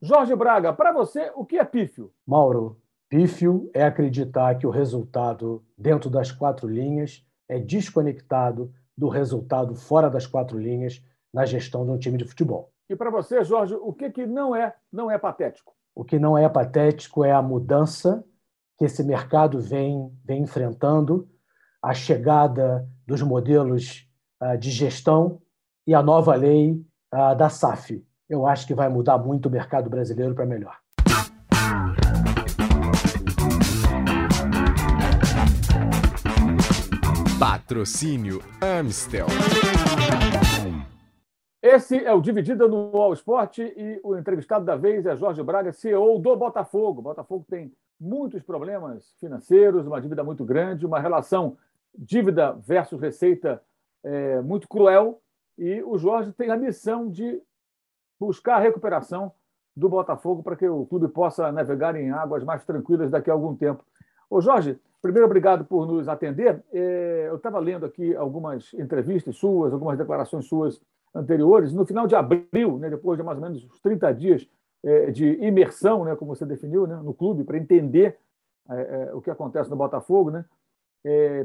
Jorge Braga, para você, o que é pífio? Mauro, pífio é acreditar que o resultado dentro das quatro linhas é desconectado do resultado fora das quatro linhas na gestão de um time de futebol. E para você, Jorge, o que, que não é não é patético? O que não é patético é a mudança que esse mercado vem, vem enfrentando, a chegada dos modelos uh, de gestão e a nova lei uh, da SAF. Eu acho que vai mudar muito o mercado brasileiro para melhor. Patrocínio Amstel. Esse é o Dividida no All Sport e o entrevistado da vez é Jorge Braga, CEO do Botafogo. O Botafogo tem muitos problemas financeiros, uma dívida muito grande, uma relação dívida versus receita é, muito cruel. E o Jorge tem a missão de buscar a recuperação do Botafogo para que o clube possa navegar em águas mais tranquilas daqui a algum tempo. Ô Jorge, primeiro obrigado por nos atender. É, eu estava lendo aqui algumas entrevistas suas, algumas declarações suas anteriores. No final de abril, né, depois de mais ou menos uns 30 dias é, de imersão, né, como você definiu, né, no clube, para entender é, o que acontece no Botafogo, né,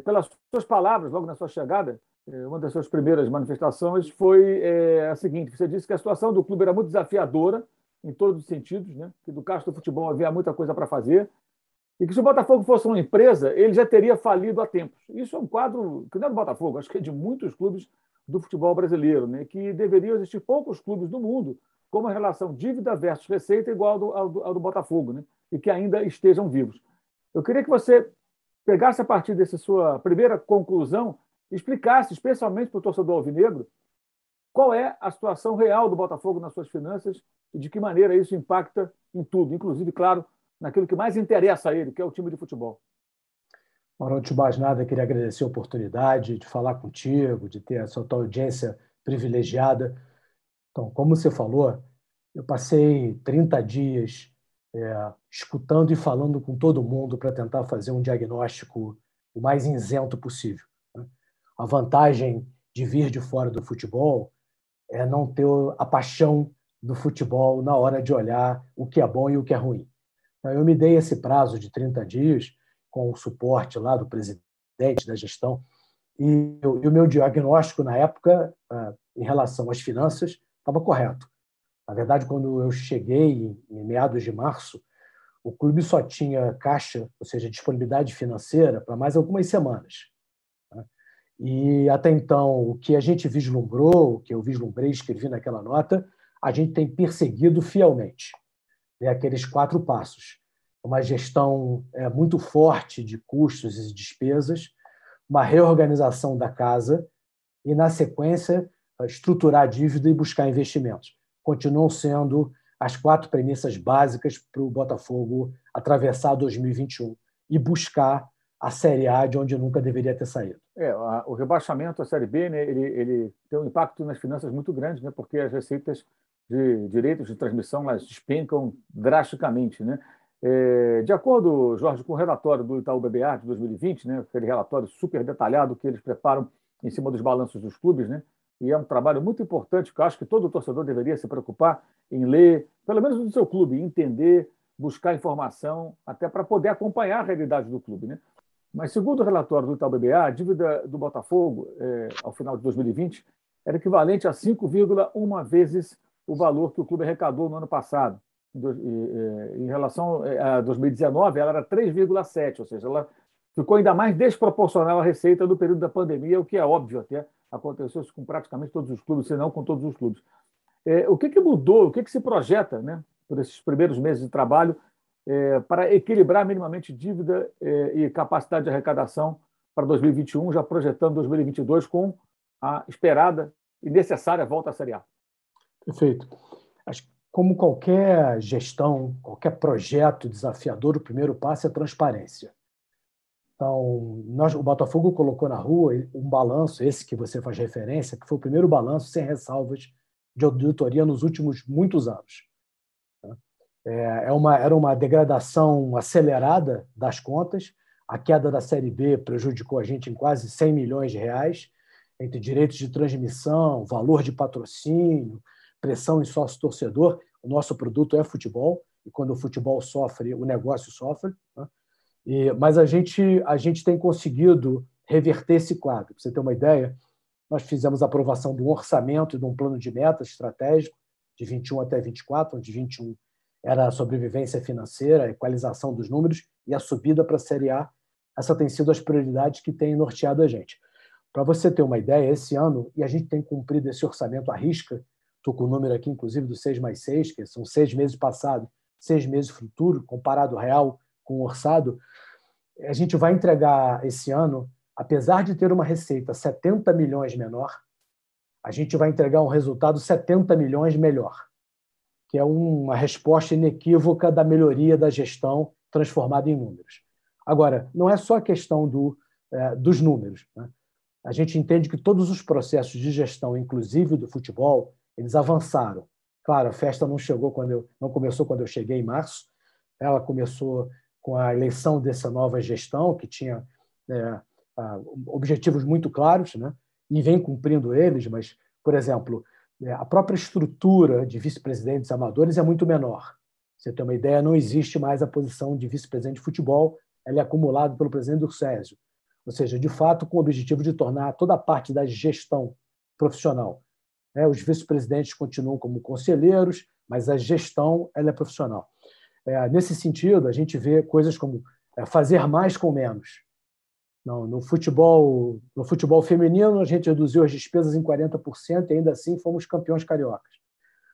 pelas suas palavras, logo na sua chegada, uma das suas primeiras manifestações foi a seguinte: você disse que a situação do clube era muito desafiadora, em todos os sentidos, né, que do Castro do futebol havia muita coisa para fazer, e que se o Botafogo fosse uma empresa, ele já teria falido há tempos. Isso é um quadro que não é do Botafogo, acho que é de muitos clubes do futebol brasileiro, né? que deveriam existir poucos clubes do mundo com uma relação dívida versus receita igual ao do, ao do, ao do Botafogo, né? e que ainda estejam vivos. Eu queria que você pegasse a partir dessa sua primeira conclusão, explicasse, especialmente para o torcedor alvinegro, qual é a situação real do Botafogo nas suas finanças e de que maneira isso impacta em tudo, inclusive, claro, naquilo que mais interessa a ele, que é o time de futebol. Mauro, antes de mais nada, queria agradecer a oportunidade de falar contigo, de ter essa tua audiência privilegiada. Então, como você falou, eu passei 30 dias é, escutando e falando com todo mundo para tentar fazer um diagnóstico o mais isento possível. A vantagem de vir de fora do futebol é não ter a paixão do futebol na hora de olhar o que é bom e o que é ruim. Então, eu me dei esse prazo de 30 dias com o suporte lá do presidente da gestão e, o meu diagnóstico na época ah, em relação às finanças estava correto. Na verdade, quando eu cheguei em meados de março, o clube só tinha caixa, ou seja, disponibilidade financeira para mais algumas semanas. E até então, o que a gente vislumbrou, o que eu vislumbrei, escrevi naquela nota, a gente tem perseguido fielmente né, aqueles quatro passos. Uma gestão é, muito forte de custos e despesas, uma reorganização da casa e, na sequência, estruturar a dívida e buscar investimentos. Continuam sendo as quatro premissas básicas para o Botafogo atravessar 2021 e buscar a Série A de onde nunca deveria ter saído. É, o rebaixamento à Série B né, ele, ele tem um impacto nas finanças muito grande, né, porque as receitas de direitos de transmissão elas despencam drasticamente. Né? É, de acordo, Jorge, com o relatório do Itaú BBA de 2020, né, aquele relatório super detalhado que eles preparam em cima dos balanços dos clubes, né, e é um trabalho muito importante que eu acho que todo torcedor deveria se preocupar em ler, pelo menos do seu clube, entender, buscar informação, até para poder acompanhar a realidade do clube. Né? Mas, segundo o relatório do Itaú BBA, a dívida do Botafogo, é, ao final de 2020, era equivalente a 5,1 vezes o valor que o clube arrecadou no ano passado. Em relação eh, a 2019, ela era 3,7, ou seja, ela ficou ainda mais desproporcional à receita do período da pandemia, o que é óbvio até, aconteceu com praticamente todos os clubes, se não com todos os clubes. É, o que, que mudou, o que, que se projeta né, por esses primeiros meses de trabalho é, para equilibrar minimamente dívida é, e capacidade de arrecadação para 2021, já projetando 2022 com a esperada e necessária volta à Série A? Perfeito. Acho que, como qualquer gestão, qualquer projeto desafiador, o primeiro passo é transparência. Então, nós, o Botafogo colocou na rua um balanço, esse que você faz referência, que foi o primeiro balanço sem ressalvas de auditoria nos últimos muitos anos. É, é uma, era uma degradação acelerada das contas. A queda da Série B prejudicou a gente em quase 100 milhões de reais, entre direitos de transmissão, valor de patrocínio, pressão em sócio-torcedor, O nosso produto é futebol, e quando o futebol sofre, o negócio sofre. Né? E, mas a gente, a gente tem conseguido reverter esse quadro. Para você ter uma ideia, nós fizemos a aprovação de um orçamento e de um plano de metas estratégico de 21 até 24, onde 21 era a sobrevivência financeira, a equalização dos números e a subida para a Série A. Essa tem sido as prioridades que têm norteado a gente. Para você ter uma ideia, esse ano, e a gente tem cumprido esse orçamento à risca, estou com o número aqui, inclusive, do 6 mais 6, que são seis meses passados, seis meses futuro, comparado real com o orçado, a gente vai entregar esse ano, apesar de ter uma receita 70 milhões menor, a gente vai entregar um resultado 70 milhões melhor, que é uma resposta inequívoca da melhoria da gestão transformada em números. Agora, não é só a questão do, é, dos números. Né? A gente entende que todos os processos de gestão, inclusive do futebol, eles avançaram. Claro, a festa não chegou quando eu, não começou quando eu cheguei em março. Ela começou com a eleição dessa nova gestão que tinha é, objetivos muito claros, né? E vem cumprindo eles. Mas, por exemplo, a própria estrutura de vice-presidentes amadores é muito menor. Você tem uma ideia, não existe mais a posição de vice-presidente de futebol. Ela é acumulada pelo presidente do Césio. Ou seja, de fato, com o objetivo de tornar toda a parte da gestão profissional né? Os vice-presidentes continuam como conselheiros, mas a gestão ela é profissional. É, nesse sentido, a gente vê coisas como é, fazer mais com menos. Não, no futebol no futebol feminino, a gente reduziu as despesas em 40% e ainda assim fomos campeões cariocas.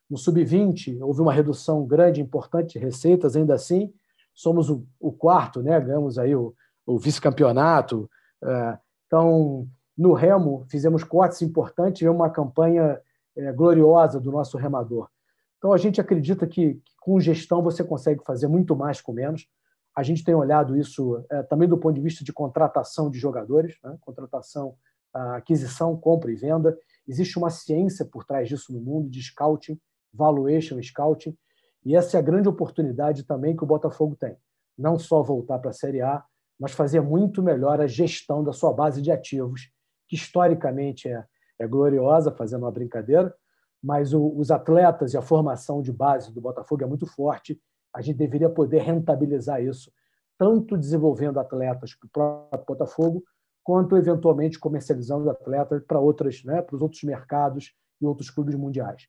No sub-20, houve uma redução grande, importante de receitas, ainda assim somos o, o quarto, né? ganhamos aí o, o vice-campeonato. É, então, no remo, fizemos cortes importantes, e uma campanha é, gloriosa do nosso remador. Então, a gente acredita que, que, com gestão você consegue fazer muito mais com menos. A gente tem olhado isso é, também do ponto de vista de contratação de jogadores, né? contratação, aquisição, compra e venda. Existe uma ciência por trás disso no mundo de scouting, valuation scouting, e essa é a grande oportunidade também que o Botafogo tem. Não só voltar para a Série A, mas fazer muito melhor a gestão da sua base de ativos, que historicamente é é gloriosa, fazendo uma brincadeira, mas o, os atletas e a formação de base do Botafogo é muito forte. A gente deveria poder rentabilizar isso, tanto desenvolvendo atletas para o próprio Botafogo, quanto eventualmente comercializando atletas para outras, né, para os outros mercados e outros clubes mundiais.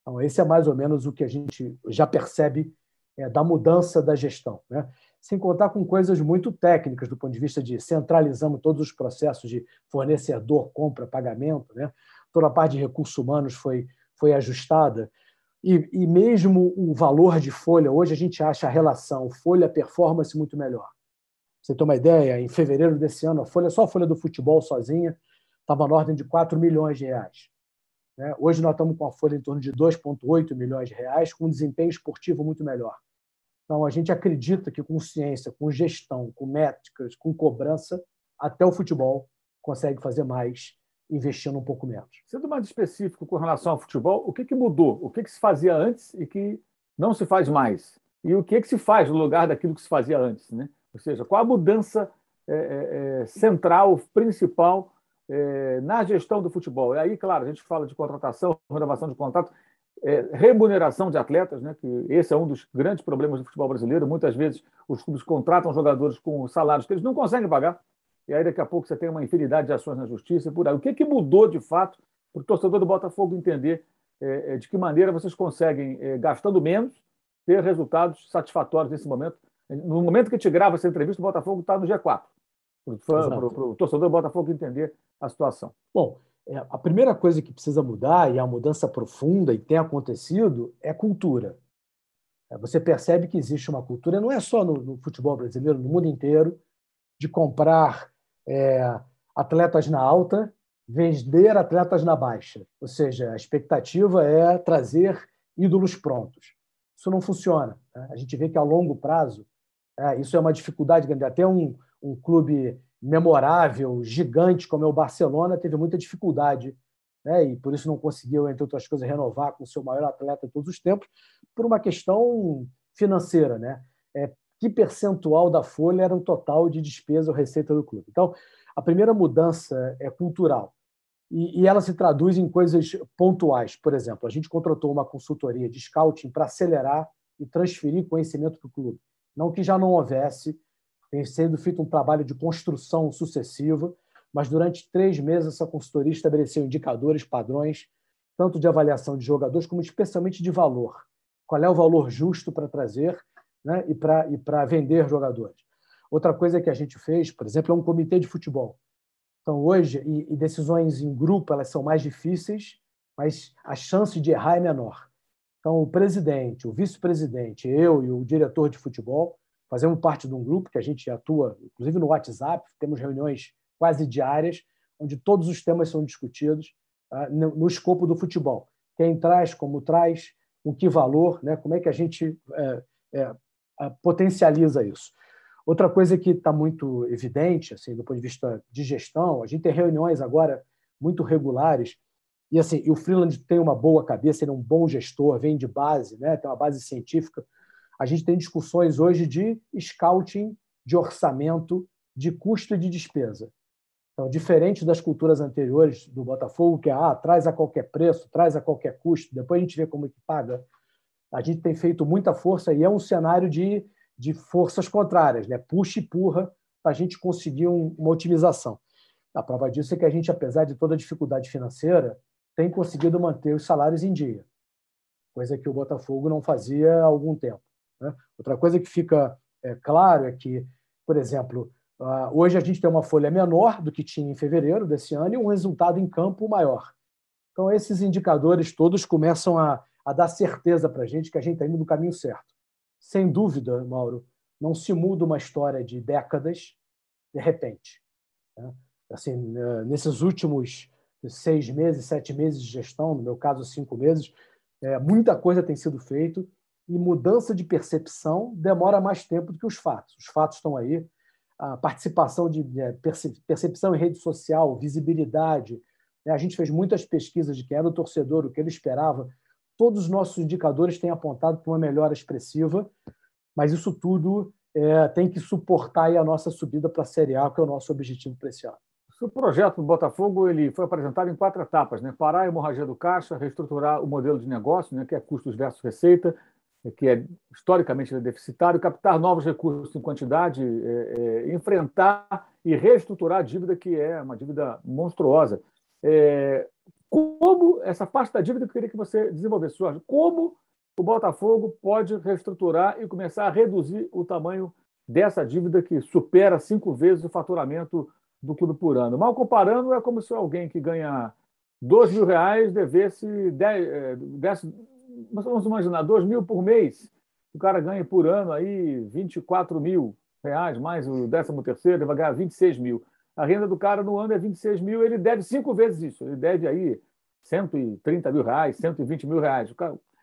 Então, esse é mais ou menos o que a gente já percebe é, da mudança da gestão. Né? sem contar com coisas muito técnicas do ponto de vista de centralizamos todos os processos de fornecedor, compra, pagamento, né? toda a parte de recursos humanos foi, foi ajustada. E, e mesmo o valor de folha, hoje a gente acha a relação folha-performance muito melhor. Você tem uma ideia, em fevereiro desse ano, a folha, só a folha do futebol sozinha estava na ordem de 4 milhões de reais. Né? Hoje nós estamos com a folha em torno de 2,8 milhões de reais, com um desempenho esportivo muito melhor. Então, a gente acredita que com ciência, com gestão, com métricas, com cobrança, até o futebol consegue fazer mais investindo um pouco menos. Sendo mais específico com relação ao futebol, o que, que mudou? O que, que se fazia antes e que não se faz mais? E o que, que se faz no lugar daquilo que se fazia antes? Né? Ou seja, qual a mudança é, é, central, principal é, na gestão do futebol? E aí, claro, a gente fala de contratação, renovação de contrato, remuneração de atletas, né, que esse é um dos grandes problemas do futebol brasileiro. Muitas vezes os clubes contratam jogadores com salários que eles não conseguem pagar, e aí daqui a pouco você tem uma infinidade de ações na justiça e por aí. O que, que mudou de fato para o torcedor do Botafogo entender é, é, de que maneira vocês conseguem, é, gastando menos, ter resultados satisfatórios nesse momento? No momento que te grava essa entrevista, o Botafogo está no G4. Para o torcedor do Botafogo entender a situação. Bom, é, a primeira coisa que precisa mudar, e a mudança profunda, e tem acontecido, é cultura. É, você percebe que existe uma cultura, não é só no, no futebol brasileiro, no mundo inteiro, de comprar é, atletas na alta, vender atletas na baixa. Ou seja, a expectativa é trazer ídolos prontos. Isso não funciona. Né? A gente vê que a longo prazo, é, isso é uma dificuldade grande. Até um, um clube memorável, gigante como é o Barcelona, teve muita dificuldade né? e por isso não conseguiu, entre outras coisas, renovar com o seu maior atleta de todos os tempos, por uma questão financeira. Né? Que percentual da folha era o total de despesa ou receita do clube? Então, a primeira mudança é cultural. e, e ela se traduz em coisas pontuais. Por exemplo, a gente contratou uma consultoria de scouting para acelerar e transferir conhecimento para o clube. Não que já não houvesse, tem sido feito um trabalho de construção sucessiva, mas durante três meses essa consultoria estabeleceu indicadores, padrões, tanto de avaliação de jogadores como especialmente de valor. Qual é o valor justo para trazer né, e para vender jogadores? Outra coisa que a gente fez, por exemplo, é um comitê de futebol. Então, hoje, e, e decisões em grupo elas são mais difíceis, mas a chance de errar é menor. Então, o presidente, o vice-presidente, eu e o diretor de futebol fazemos parte de um grupo que a gente atua, inclusive no WhatsApp, temos reuniões quase diárias, onde todos os temas são discutidos uh, no, no, escopo do futebol. Quem traz, como traz, com que valor, né? como é que a gente é, é, potencializa isso. Outra coisa que está muito evidente, assim, do ponto de vista de gestão, a gente tem reuniões agora muito regulares e assim, e o Freeland tem uma boa cabeça, ele é um bom gestor, vem de base, né, tem uma base científica. A gente tem discussões hoje de scouting, de orçamento, de custo e de despesa. Então, diferente das culturas anteriores do Botafogo, que é ah, traz a qualquer preço, traz a qualquer custo, depois a gente vê como é que paga. A gente tem feito muita força e é um cenário de de forças contrárias, né? puxa e empurra para a gente conseguir um, uma otimização. A prova disso é que a gente, apesar de toda a dificuldade financeira, tem conseguido manter os salários em dia, coisa que o Botafogo não fazia há algum tempo. Né? Outra coisa que fica é, claro é que, por exemplo, hoje a gente tem uma folha menor do que tinha em fevereiro desse ano e um resultado em campo maior. Então, esses indicadores todos começam a, a dar certeza para a gente que a gente está indo no caminho certo sem dúvida, Mauro, não se muda uma história de décadas de repente. Né? Assim, né, nesses últimos seis meses, sete meses de gestão, no meu caso, cinco meses, é, muita coisa tem sido feita e mudança de percepção demora mais tempo do que os fatos. Os fatos estão aí. A participação de é, percepção em rede social, visibilidade. Né? A gente fez muitas pesquisas de quem era o torcedor, o que ele esperava todos os nossos indicadores têm apontado para uma melhora expressiva, mas isso tudo é, tem que suportar a nossa subida para a Série A, que é o nosso objetivo para esse ano. O projeto do Botafogo ele foi apresentado em quatro etapas: né? parar a hemorragia do caixa, reestruturar o modelo de negócio, né? que é custos versus receita, que é historicamente deficitário, captar novos recursos em quantidade, é, é, enfrentar e reestruturar a dívida, que é uma dívida monstruosa. É, como essa parte da dívida que eu queria que você desenvolvesse, Jorge, como o Botafogo pode reestruturar e começar a reduzir o tamanho dessa dívida que supera cinco vezes o faturamento do clube por ano. Mal comparando, é como se alguém que ganha dois mil reais devesse, desse, vamos imaginar, dois mil por mês. O cara ganha por ano aí 24 mil reais, mais o décimo terceiro, ele vai ganhar 26 mil a renda do cara no ano é 26 mil, ele deve cinco vezes isso. Ele deve aí 130 mil reais, 120 mil reais.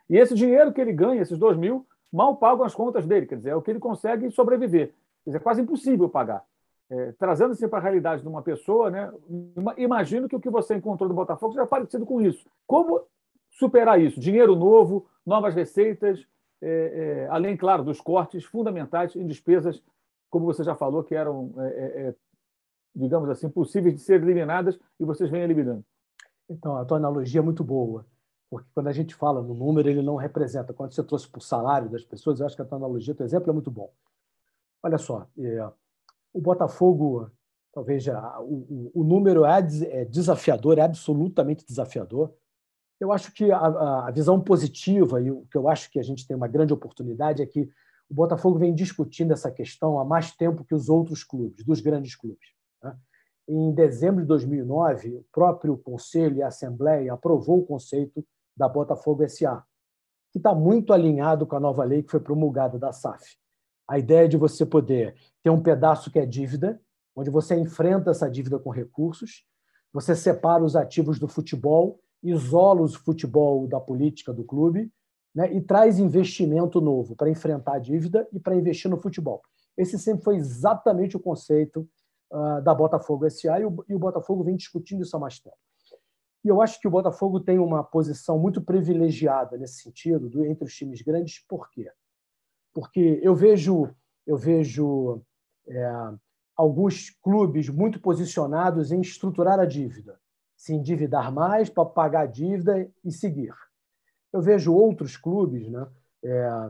E esse dinheiro que ele ganha, esses 2 mil, mal pagam as contas dele. Quer dizer, é o que ele consegue sobreviver. Quer dizer, é quase impossível pagar. É, Trazendo-se para a realidade de uma pessoa, né, imagino que o que você encontrou no Botafogo seja parecido com isso. Como superar isso? Dinheiro novo, novas receitas, é, é, além, claro, dos cortes fundamentais em despesas, como você já falou, que eram é, é, é digamos assim, possíveis de ser eliminadas e vocês vêm eliminando? Então, a tua analogia é muito boa, porque quando a gente fala no número, ele não representa. Quando você trouxe para o salário das pessoas, eu acho que a tua analogia, o teu exemplo é muito bom. Olha só, é, o Botafogo, talvez já, o, o, número é, é desafiador, é absolutamente desafiador. Eu acho que a, a visão positiva e o que eu acho que a gente tem uma grande oportunidade é que o Botafogo vem discutindo essa questão há mais tempo que os outros clubes, dos grandes clubes. Né? Em dezembro de 2009, o próprio Conselho e a Assembleia aprovou o conceito da Botafogo SA, que está muito alinhado com a nova lei que foi promulgada da SAF. A ideia de você poder ter um pedaço que é dívida, onde você enfrenta essa dívida com recursos, você separa os ativos do futebol, isola o futebol da política do clube né, e traz investimento novo para enfrentar a dívida e para investir no futebol. Esse sempre foi exatamente o conceito uh, da Botafogo SA e o, e o Botafogo vem discutindo isso há mais tempo. E eu acho que o Botafogo tem uma posição muito privilegiada nesse sentido, do, entre os times grandes. Por quê? Porque eu vejo, eu vejo é, alguns clubes muito posicionados em estruturar a dívida, se endividar mais para pagar a dívida e seguir. Eu vejo outros clubes né, é,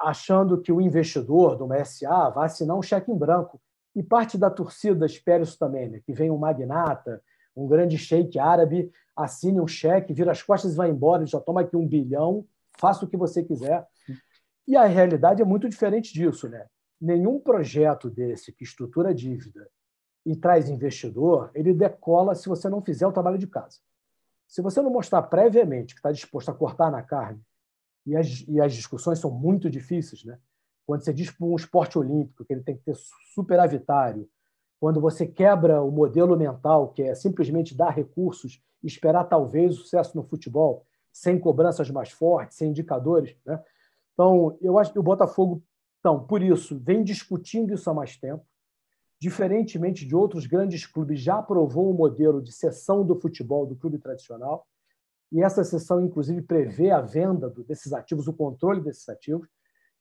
achando que o investidor de uma SA vai assinar um cheque em branco. E parte da torcida espera isso também, né, que vem um magnata, um grande sheik árabe, assine um cheque, vira as costas e vai embora, já toma aqui um bilhão, faça o que você quiser. E a realidade é muito diferente disso. Né? Nenhum projeto desse que estrutura dívida e traz investidor, ele decola se você não fizer o trabalho de casa. Se você não mostrar previamente que está disposto a cortar na carne, e as, e as discussões são muito difíceis, né? Quando você diz para um esporte olímpico que ele tem que ter superavitário, quando você quebra o modelo mental, que é simplesmente dar recursos e esperar talvez o sucesso no futebol, sem cobranças mais fortes, sem indicadores. Né? Então, eu acho que o Botafogo, então, por isso, vem discutindo isso há mais tempo diferentemente de outros grandes clubes, já aprovou um modelo de cessão do futebol do clube tradicional. E essa cessão, inclusive, prevê a venda desses ativos, o controle desses ativos,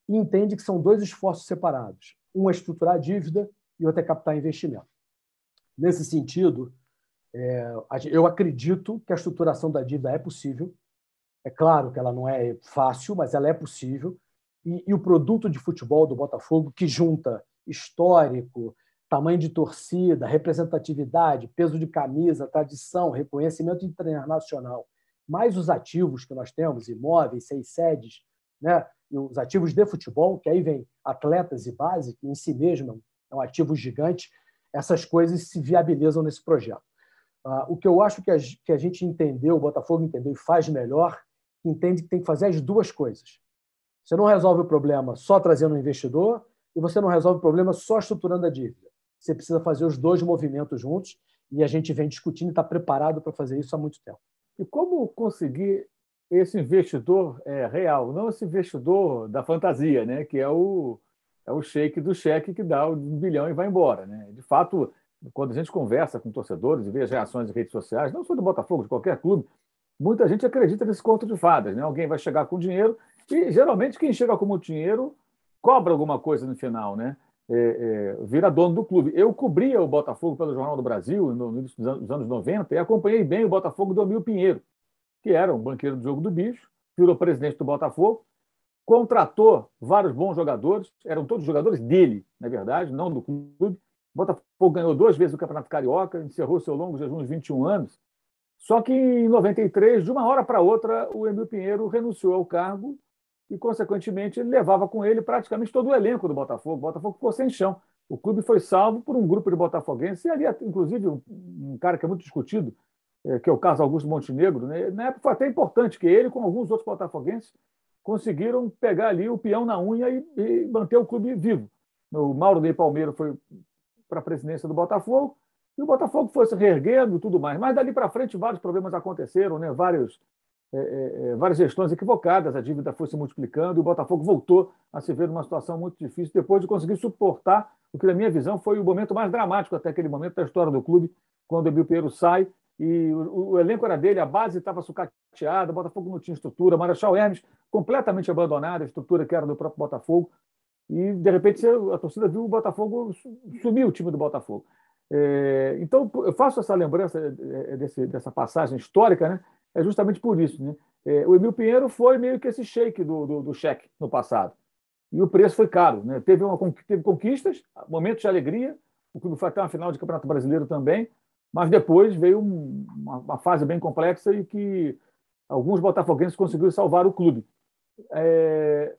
e entende que são dois esforços separados. Um é estruturar a dívida e outro é captar investimento. Nesse sentido, é, eu acredito que a estruturação da dívida é possível. É claro que ela não é fácil, mas ela é possível. E, e o produto de futebol do Botafogo, que junta histórico, tamanho de torcida, representatividade, peso de camisa, tradição, reconhecimento internacional, mais os ativos que nós temos, imóveis, seis sedes, né? E os ativos de futebol, que aí vem atletas e base, que em si mesmo é um ativo gigante, essas coisas se viabilizam nesse projeto. Uh, o que eu acho que a gente entendeu, o Botafogo entendeu e faz melhor, entende que tem que fazer as duas coisas. Você não resolve o problema só trazendo um investidor e você não resolve o problema só estruturando a dívida você precisa fazer os dois movimentos juntos e a gente vem discutindo e está preparado para fazer isso há muito tempo. E como conseguir esse investidor é, real, não esse investidor da fantasia, né? que é o, é o shake do cheque que dá um bilhão e vai embora. Né? De fato, quando a gente conversa com torcedores e vê as reações em redes sociais, não só do Botafogo, de qualquer clube, muita gente acredita nesse conto de fadas. Né? Alguém vai chegar com dinheiro e, geralmente, quem chega com muito dinheiro cobra alguma coisa no final. Né? é, é, vira dono do clube. Eu cobria o Botafogo pelo Jornal do Brasil no anos 90 e acompanhei bem o Botafogo do Amil Pinheiro, que era um banqueiro do jogo do bicho, virou presidente do Botafogo, contratou vários bons jogadores, eram todos jogadores dele, na verdade, não do clube. O Botafogo ganhou duas vezes o Campeonato Carioca, encerrou seu longo jejum de 21 anos. Só que em 93, de uma hora para outra, o Emil Pinheiro renunciou ao cargo e, consequentemente, ele levava com ele praticamente todo o elenco do Botafogo. O Botafogo ficou sem chão. O clube foi salvo por um grupo de botafoguenses, e ali, inclusive, um, cara que é muito discutido, que é o Carlos Augusto Montenegro. Né? Na época foi até importante que ele, com alguns outros botafoguenses, conseguiram pegar ali o peão na unha e, e manter o clube vivo. O Mauro Ney Palmeiro foi para a presidência do Botafogo, e o Botafogo foi se reerguendo e tudo mais. Mas dali para frente vários problemas aconteceram, né? vários é, é, é, várias gestões equivocadas, a dívida foi se multiplicando e o Botafogo voltou a se ver numa situação muito difícil depois de conseguir suportar o que, na minha visão, foi o momento mais dramático até aquele momento da história do clube, quando o Emil Pinheiro sai e o, o, elenco era dele, a base estava sucateada, o Botafogo não tinha estrutura, Marechal Hermes completamente abandonada, a estrutura que era do próprio Botafogo, e de repente a torcida viu o Botafogo sumiu o time do Botafogo. É, então, eu faço essa lembrança é, desse, dessa passagem histórica, né? é justamente por isso. Né? É, o Emil Pinheiro foi meio que esse shake do, do, do cheque no passado. E o preço foi caro. Né? Teve, uma, teve conquistas, momentos de alegria, o clube foi até uma final de Campeonato Brasileiro também, mas depois veio um, uma, uma, fase bem complexa e que alguns botafoguenses conseguiram salvar o clube. É,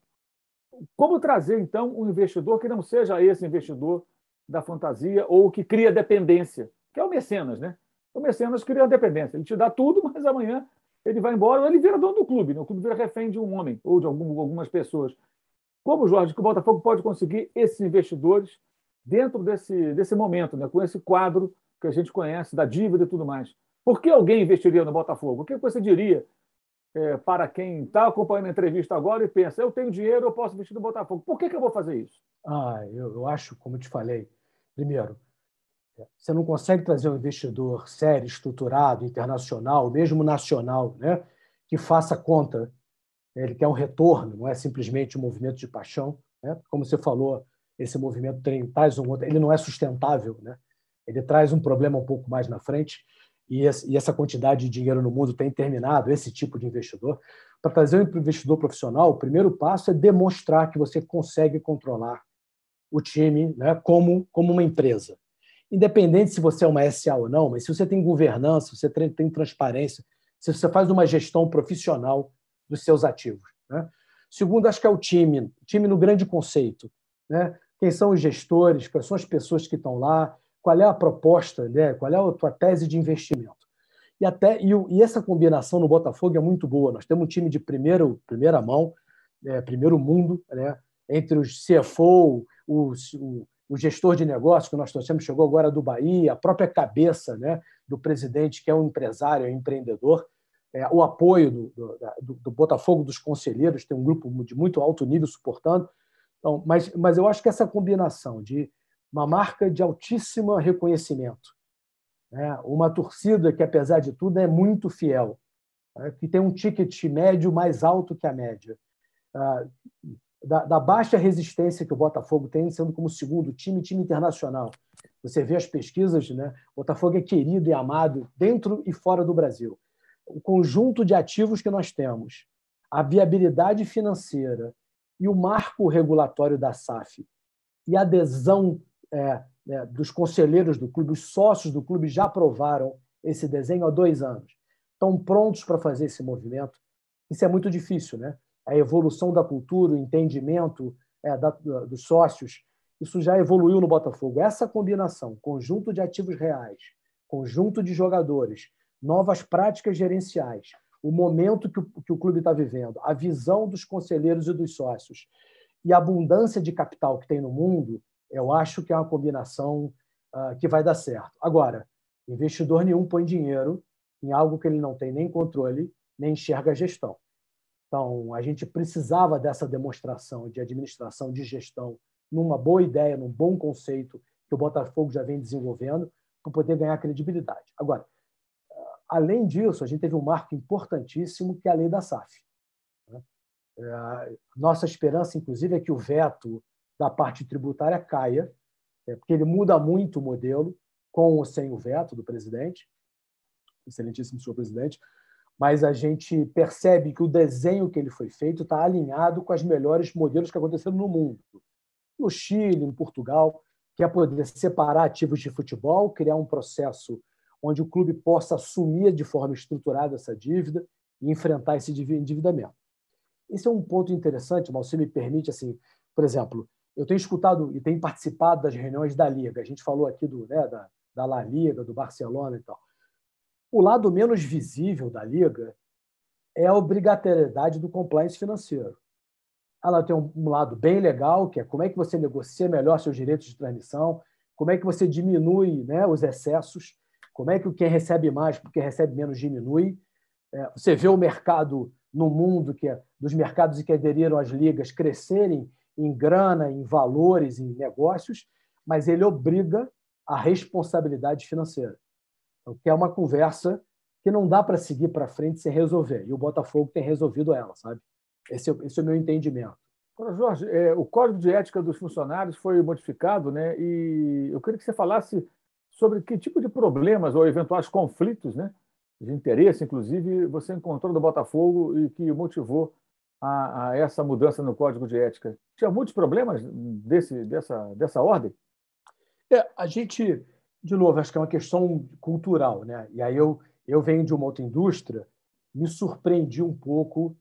como trazer, então, um investidor que não seja esse investidor da fantasia ou que cria dependência, que é o mecenas, né? O mecenas cria dependência. Ele te dá tudo, mas amanhã ele vai embora ou ele vira dono do clube. Né? O clube vira refém de um homem ou de algum, algumas pessoas. Como, Jorge, que o Botafogo pode conseguir esses investidores dentro desse, desse momento, né? com esse quadro que a gente conhece da dívida e tudo mais? Por que alguém investiria no Botafogo? O que você diria é, para quem está acompanhando a entrevista agora e pensa, eu tenho dinheiro, eu posso investir no Botafogo. Por que, que eu vou fazer isso? Ah, eu, eu acho, como eu te falei, primeiro, você não consegue trazer um investidor sério, estruturado, internacional, mesmo nacional, né, que faça conta. Ele quer um retorno, não é simplesmente um movimento de paixão. Né? Como você falou, esse movimento tem tais um outro, ele não é sustentável, né? Ele traz um problema um pouco mais na frente. e essa quantidade de dinheiro no mundo tem terminado, esse tipo de investidor, para trazer um investidor profissional, o primeiro passo é demonstrar que você consegue controlar o time né, como, como uma empresa. Independente se você é uma SA ou não, mas se você tem governança, se você tem transparência, se você faz uma gestão profissional dos seus ativos. Né? Segundo, acho que é o time, time no grande conceito. Né? Quem são os gestores, quais são as pessoas que estão lá, qual é a proposta, né? qual é a tua tese de investimento. E, até, e, e essa combinação no Botafogo é muito boa. Nós temos um time de primeiro, primeira mão, é, primeiro mundo, né? entre os CFO, os, o, o gestor de negócios que nós trouxemos, chegou agora do Bahia, a própria cabeça né, do presidente, que é um empresário, é um empreendedor, é, o apoio do, do, do, Botafogo, dos conselheiros, tem um grupo de muito alto nível suportando. Então, mas, mas eu acho que essa combinação de uma marca de altíssimo reconhecimento, né, uma torcida que, apesar de tudo, é muito fiel, né, que tem um ticket médio mais alto que a média, ah, da, da, baixa resistência que o Botafogo tem, sendo como segundo time, time internacional. Você vê as pesquisas, né? O Botafogo é querido e amado dentro e fora do Brasil. O conjunto de ativos que nós temos, a viabilidade financeira e o marco regulatório da SAF e a adesão é, é, dos conselheiros do clube, os sócios do clube já aprovaram esse desenho há dois anos. Estão prontos para fazer esse movimento. Isso é muito difícil, né? a evolução da cultura, o entendimento é, da, dos sócios, isso já evoluiu no Botafogo. Essa combinação, conjunto de ativos reais, conjunto de jogadores, novas práticas gerenciais, o momento que o, que o clube está vivendo, a visão dos conselheiros e dos sócios e a abundância de capital que tem no mundo, eu acho que é uma combinação uh, que vai dar certo. Agora, investidor nenhum põe dinheiro em algo que ele não tem nem controle, nem enxerga a gestão. Então, a gente precisava dessa demonstração de administração, de gestão, numa boa ideia, num bom conceito que o Botafogo já vem desenvolvendo, para poder ganhar credibilidade. Agora, além disso, a gente teve um marco importantíssimo, que é a lei da SAF. Né? É, nossa esperança, inclusive, é que o veto da parte tributária caia, é, porque ele muda muito o modelo, com ou sem o veto do presidente, excelentíssimo senhor presidente, mas a gente percebe que o desenho que ele foi feito está alinhado com os melhores modelos que aconteceram no mundo. No Chile, em Portugal, que é poder separar ativos de futebol, criar um processo onde o clube possa assumir de forma estruturada essa dívida e enfrentar esse endividamento. Esse é um ponto interessante, mas você me permite, assim, por exemplo, eu tenho escutado e tenho participado das reuniões da Liga. A gente falou aqui do, né, da, da La Liga, do Barcelona e tal. O lado menos visível da liga é a obrigatoriedade do compliance financeiro. Ela tem um lado bem legal, que é como é que você negocia melhor seus direitos de transmissão, como é que você diminui né, os excessos, como é que quem recebe mais porque recebe menos diminui. É, você vê o mercado no mundo, que é, dos mercados que aderiram às ligas, crescerem em grana, em valores, em negócios, mas ele obriga a responsabilidade financeira que é uma conversa que não dá para seguir para frente sem resolver. E o Botafogo tem resolvido ela, sabe? Esse é, esse é o meu entendimento. Jorge, é, o Código de Ética dos Funcionários foi modificado, né? E eu queria que você falasse sobre que tipo de problemas ou eventuais conflitos, né? De interesse, inclusive, você encontrou no Botafogo e que motivou a, a essa mudança no Código de Ética. Tinha muitos problemas desse, dessa, dessa ordem? É, a gente de novo, acho que é uma questão cultural. Né? E aí eu, eu venho de uma outra indústria, me surpreendi um pouco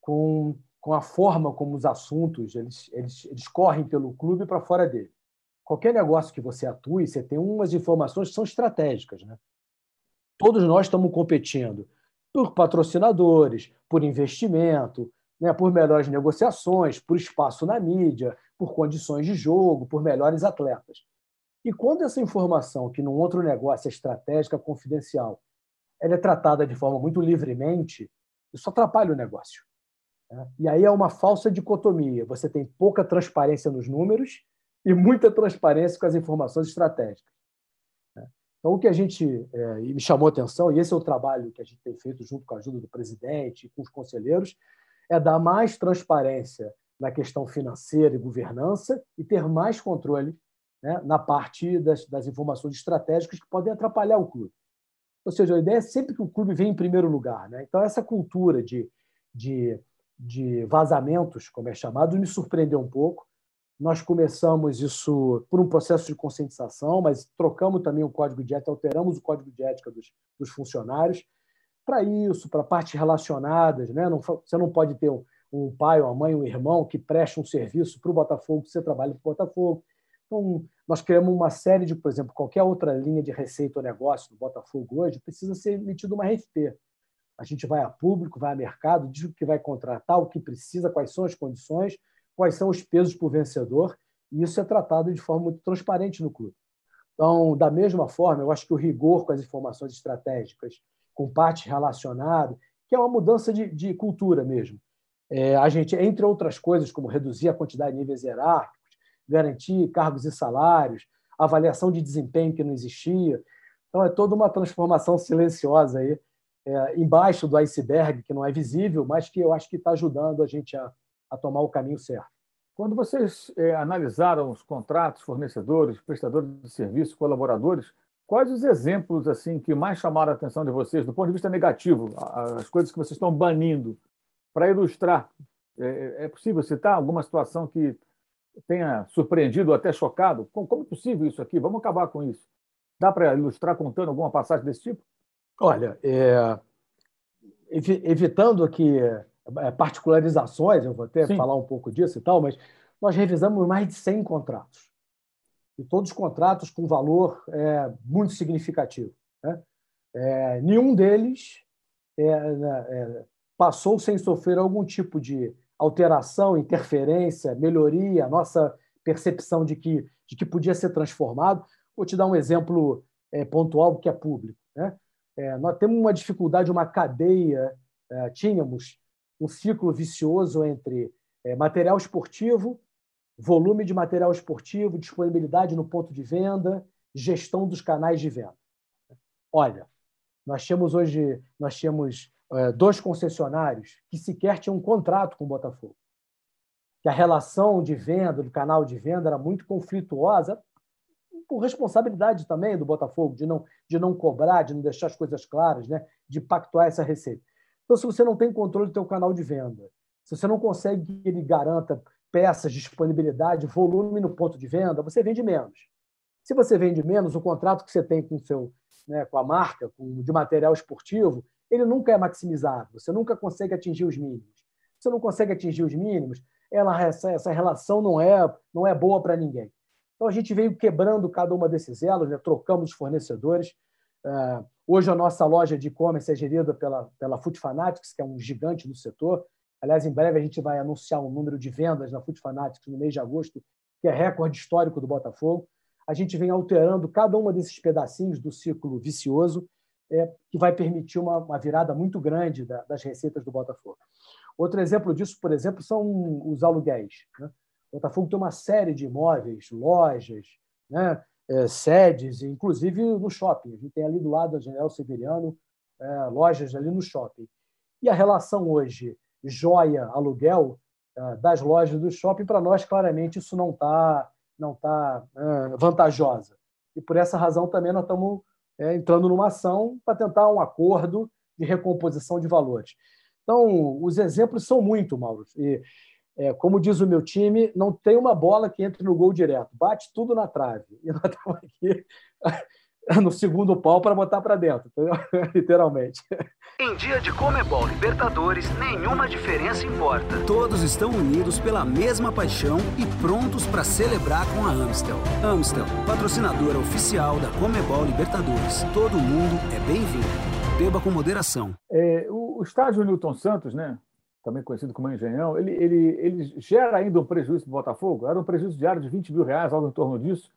com, com a forma como os assuntos eles, eles, eles correm pelo clube para fora dele. Qualquer negócio que você atue, você tem umas informações que são estratégicas. Né? Todos nós estamos competindo por patrocinadores, por investimento, né, por melhores negociações, por espaço na mídia, por condições de jogo, por melhores atletas. E quando essa informação, que num outro negócio é estratégica, confidencial, ela é tratada de forma muito livremente, isso atrapalha o negócio. Né? E aí é uma falsa dicotomia. Você tem pouca transparência nos números e muita transparência com as informações estratégicas. Né? Então, o que a gente é, me chamou a atenção, e esse é o trabalho que a gente tem feito junto com a ajuda do presidente e com os conselheiros, é dar mais transparência na questão financeira e governança e ter mais controle né, na parte das, das informações estratégicas que podem atrapalhar o clube. Ou seja, a ideia é sempre que o clube vem em primeiro lugar. Né? Então, essa cultura de, de, de vazamentos, como é chamado, me surpreendeu um pouco. Nós começamos isso por um processo de conscientização, mas trocamos também o código de ética, alteramos o código de ética dos, dos funcionários para isso, para partes relacionadas. Né? Não, você não pode ter um, um pai, uma mãe, um irmão que preste um serviço para o Botafogo, você trabalha para o Botafogo. Então, nós criamos uma série de, por exemplo, qualquer outra linha de receita ou negócio do Botafogo hoje precisa ser emitida uma RFP. A gente vai a público, vai a mercado, diz o que vai contratar, o que precisa, quais são as condições, quais são os pesos para o vencedor, e isso é tratado de forma muito transparente no clube. Então, da mesma forma, eu acho que o rigor com as informações estratégicas, com parte relacionada, que é uma mudança de, de cultura mesmo. É, a gente, entre outras coisas, como reduzir a quantidade de níveis hierárquicos, garantir cargos e salários, avaliação de desempenho que não existia. Então, é toda uma transformação silenciosa aí, é, embaixo do iceberg, que não é visível, mas que eu acho que está ajudando a gente a, a, tomar o caminho certo. Quando vocês é, analisaram os contratos, fornecedores, prestadores de serviços, colaboradores, quais os exemplos assim que mais chamaram a atenção de vocês, do ponto de vista negativo, as coisas que vocês estão banindo para ilustrar, é, é, possível citar alguma situação que tenha surpreendido ou até chocado? Como, é possível isso aqui? Vamos acabar com isso. Dá para ilustrar contando alguma passagem desse tipo? Olha, é, evitando aqui é, particularizações, eu vou até Sim. falar um pouco disso e tal, mas nós revisamos mais de 100 contratos. E todos os contratos com valor é, muito significativo. Né? É, nenhum deles é, né, é passou sem sofrer algum tipo de alteração, interferência, melhoria, nossa percepção de que, de que podia ser transformado. Vou te dar um exemplo é, pontual que é público. Né? É, nós temos uma dificuldade, uma cadeia, tínhamos um ciclo vicioso entre material esportivo, volume de material esportivo, disponibilidade no ponto de venda, gestão dos canais de venda. Olha, nós temos hoje nós temos é, dois concessionários que sequer tinham um contrato com o Botafogo. Que a relação de venda, do canal de venda, era muito conflituosa, por responsabilidade também do Botafogo, de não, de não cobrar, de não deixar as coisas claras, né? de pactuar essa receita. Então, se você não tem controle do seu canal de venda, se você não consegue que ele garanta peças, disponibilidade, volume no ponto de venda, você vende menos. Se você vende menos, o contrato que você tem com, seu, né, com a marca, com, de material esportivo, ele nunca é maximizado, você nunca consegue atingir os mínimos. Você não consegue atingir os mínimos, ela, essa, essa relação não é, não é boa para ninguém. Então, a gente veio quebrando cada uma desses elos, né? trocamos os fornecedores. Uh, hoje, a nossa loja de e-commerce é gerida pela, pela Food Fanatics, que é um gigante do setor. Aliás, em breve a gente vai anunciar um número de vendas na Food Fanatics no mês de agosto, que é recorde histórico do Botafogo. A gente vem alterando cada uma desses pedacinhos do ciclo vicioso é, que vai permitir uma, uma virada muito grande da, das receitas do Botafogo. Outro exemplo disso, por exemplo, são os aluguéis. Né? O Botafogo tem uma série de imóveis, lojas, né? é, sedes, inclusive no shopping. A gente tem ali do lado da General Severiano é, lojas ali no shopping. E a relação hoje joia-aluguel é, das lojas do shopping, para nós, claramente, isso não está não tá, é, vantajosa. E por essa razão também nós estamos é, entrando numa ação para tentar um acordo de recomposição de valores. Então, os exemplos são muito, Mauro. E, é, como diz o meu time, não tem uma bola que entre no gol direto, bate tudo na trave. E nós estamos aqui no segundo pau para botar para dentro, literalmente. Em dia de Comebol Libertadores, nenhuma diferença importa. Todos estão unidos pela mesma paixão e prontos para celebrar com a Amstel. Amstel, patrocinadora oficial da Comebol Libertadores. Todo mundo é bem-vindo. Beba com moderação. É, o, o estádio Newton Santos, né? também conhecido como Engenhão, ele, ele, ele gera ainda um prejuízo para o Botafogo? Era um prejuízo diário de 20 mil reais, algo em torno disso.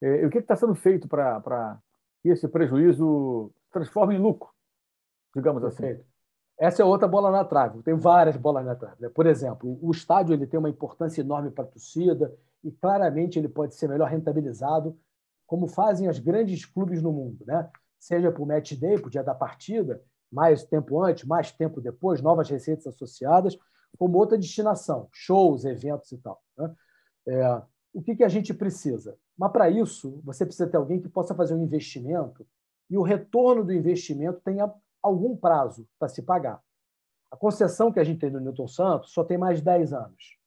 É, o que está sendo feito para que esse prejuízo transforme em lucro, digamos assim. Perfeito. assim. Essa é outra bola na trave. Tem várias bolas na trave. Né? Por exemplo, o estádio ele tem uma importância enorme para a torcida e claramente ele pode ser melhor rentabilizado, como fazem os grandes clubes no mundo, né? Seja o match day, o dia da partida, mais tempo antes, mais tempo depois, novas receitas associadas, como outra destinação, shows, eventos e tal. Né? É, o que, que a gente precisa? Mas, para isso, você precisa ter alguém que possa fazer um investimento e o retorno do investimento tenha algum prazo para se pagar. A concessão que a gente tem no Newton Santos só tem mais 10 anos.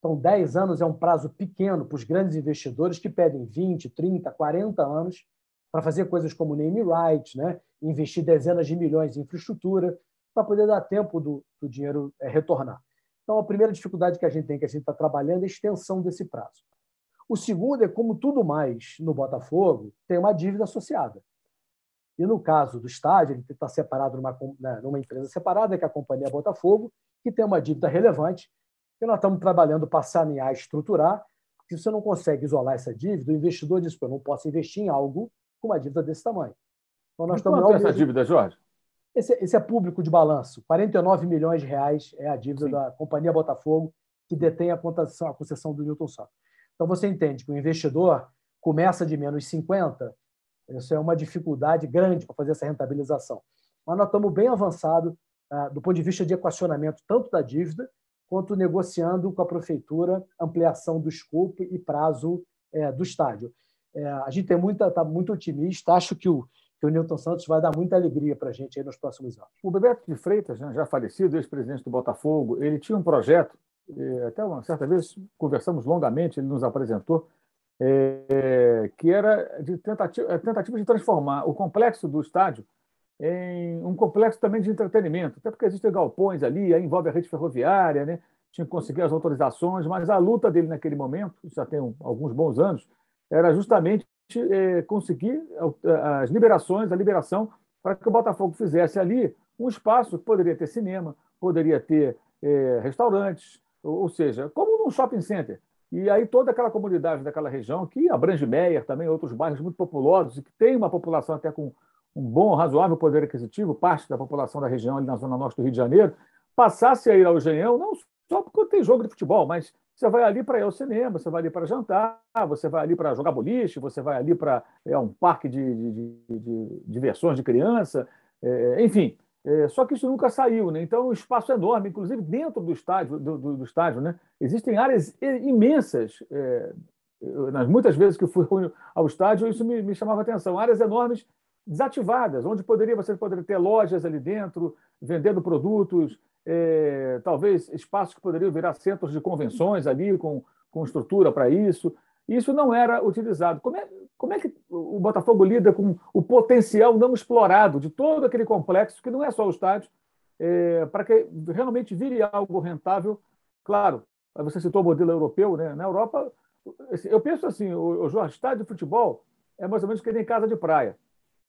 Então, 10 anos é um prazo pequeno para os grandes investidores que pedem 20, 30, 40 anos para fazer coisas como name rights, né? investir dezenas de milhões em infraestrutura, para poder dar tempo do, do dinheiro é, retornar. Então, a primeira dificuldade que a gente tem, que a gente está trabalhando, é a extensão desse prazo. O segundo é, como tudo mais no Botafogo, tem uma dívida associada. E no caso do estádio, ele está separado numa, né, numa empresa separada, que é a Companhia Botafogo, que tem uma dívida relevante, que nós estamos trabalhando para sanear, estruturar, porque você não consegue isolar essa dívida, o investidor diz, eu não posso investir em algo com uma dívida desse tamanho. Então, nós estamos quanto é essa dívida, Jorge? Esse, esse, é público de balanço. 49 milhões de reais é a dívida Sim. da Companhia Botafogo, que detém a concessão, a concessão do Newton Santos. Então, você entende que o investidor começa de menos 50, isso é uma dificuldade grande para fazer essa rentabilização. Mas nós estamos bem avançados ah, do ponto de vista de equacionamento tanto da dívida quanto negociando com a prefeitura ampliação do escopo e prazo é, do estádio. É, a gente está muito otimista, acho que o, que o Newton Santos vai dar muita alegria para a gente nos próximos anos. O Bebeto de Freitas, né, já falecido, ex-presidente do Botafogo, ele tinha um projeto até uma certa vez conversamos longamente, ele nos apresentou, é, que era de tentativa, tentativa de transformar o complexo do estádio em um complexo também de entretenimento, até porque existem galpões ali, aí envolve a rede ferroviária, né? tinha que conseguir as autorizações, mas a luta dele naquele momento, já tem alguns bons anos, era justamente é, conseguir as liberações, a liberação, para que o Botafogo fizesse ali um espaço que poderia ter cinema, poderia ter é, restaurantes, ou seja, como num shopping center. E aí toda aquela comunidade daquela região, que abrange Meier também, outros bairros muito populosos, e que tem uma população até com um bom, razoável poder aquisitivo, parte da população da região ali na zona norte do Rio de Janeiro, passasse a ir ao Engenhão, não só porque tem jogo de futebol, mas você vai ali para ir ao cinema, você vai ali para jantar, você vai ali para jogar boliche, você vai ali para é, um parque de, de, de, de diversões de criança, é, enfim, é, só que isso nunca saiu, né? então o espaço é enorme, inclusive dentro do estádio, do, do, do estádio, né? existem áreas imensas. É, nas muitas vezes que fui ao estádio, isso me, me, chamava atenção. Áreas enormes desativadas, onde poderia você poderia ter lojas ali dentro, vendendo produtos, é, talvez espaços que poderiam virar centros de convenções ali, com, com estrutura para isso. Isso não era utilizado. Como é, como é que o Botafogo lida com o potencial não explorado de todo aquele complexo, que não é só o estádio, é, para que realmente vire algo rentável? Claro, você citou o modelo europeu, né? na Europa, eu penso assim, o, Jorge, estádio de futebol é mais ou menos que nem casa de praia.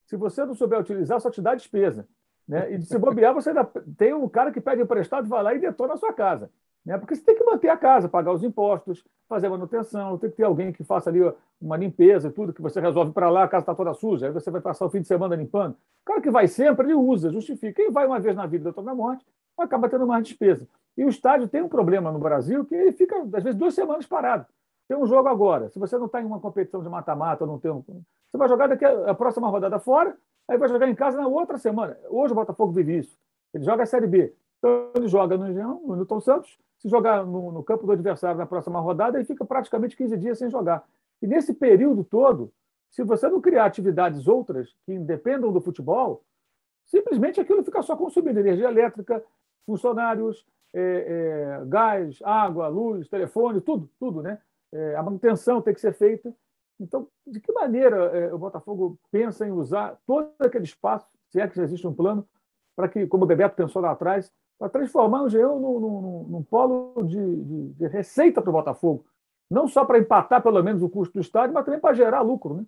Se você não souber utilizar, só te dá despesa. Né? E se bobear, você ainda tem um cara que pede emprestado, vai lá e detona a sua casa. Né? Porque você tem que manter a casa, pagar os impostos, fazer a manutenção, tem que ter alguém que faça ali uma limpeza, tudo que você resolve para lá, a casa está toda suja, aí você vai passar o fim de semana limpando. O cara que vai sempre, ele usa, justifica. Quem vai uma vez na vida da na morte, acaba tendo mais despesa. E o estádio tem um problema no Brasil que ele fica, às vezes, duas semanas parado. Tem um jogo agora. Se você não está em uma competição de mata-mata, não tem um... Você vai jogar daqui a, a próxima rodada fora, aí vai jogar em casa na outra semana. Hoje o Botafogo vive isso. Ele joga a Série B. Então, ele joga no no Newton Santos. Se jogar no, no, campo do adversário na próxima rodada, ele fica praticamente 15 dias sem jogar. E nesse período todo, se você não criar atividades outras que independam do futebol, simplesmente aquilo fica só consumindo energia elétrica, funcionários, é, é, gás, água, luz, telefone, tudo, tudo, né? É, a manutenção tem que ser feita. Então, de que maneira é, o Botafogo pensa em usar todo aquele espaço, se é que já existe um plano, para que, como o Bebeto pensou lá atrás, para transformar o Engenhão num, num, num polo de, de, de receita para o Botafogo. Não só para empatar pelo menos o custo do estádio, mas também para gerar lucro. Né?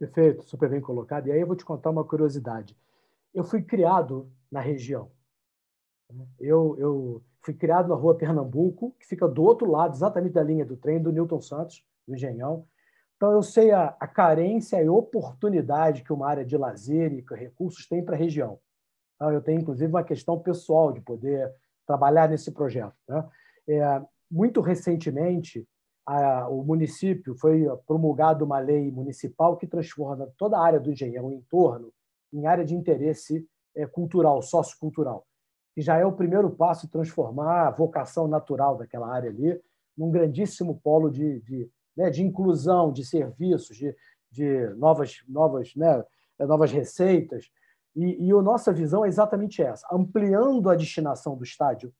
Perfeito, super bem colocado. E aí eu vou te contar uma curiosidade. Eu fui criado na região. Eu, eu fui criado na rua Pernambuco, que fica do outro lado, exatamente da linha do trem, do Newton Santos, do Engenhão. Então, eu sei a, a carência e oportunidade que uma área de lazer e recursos tem para a região. Então, eu tenho, inclusive, uma questão pessoal de poder trabalhar nesse projeto. Né? É, muito recentemente, a, o município foi promulgada uma lei municipal que transforma toda a área do engenhão em torno em área de interesse é, cultural, sociocultural, que já é o primeiro passo transformar a vocação natural daquela área ali num grandíssimo polo de, de, né, de inclusão, de serviços, de, de novas, novas né, novas receitas. E, e a nossa visão é exatamente essa: ampliando a destinação do estádio,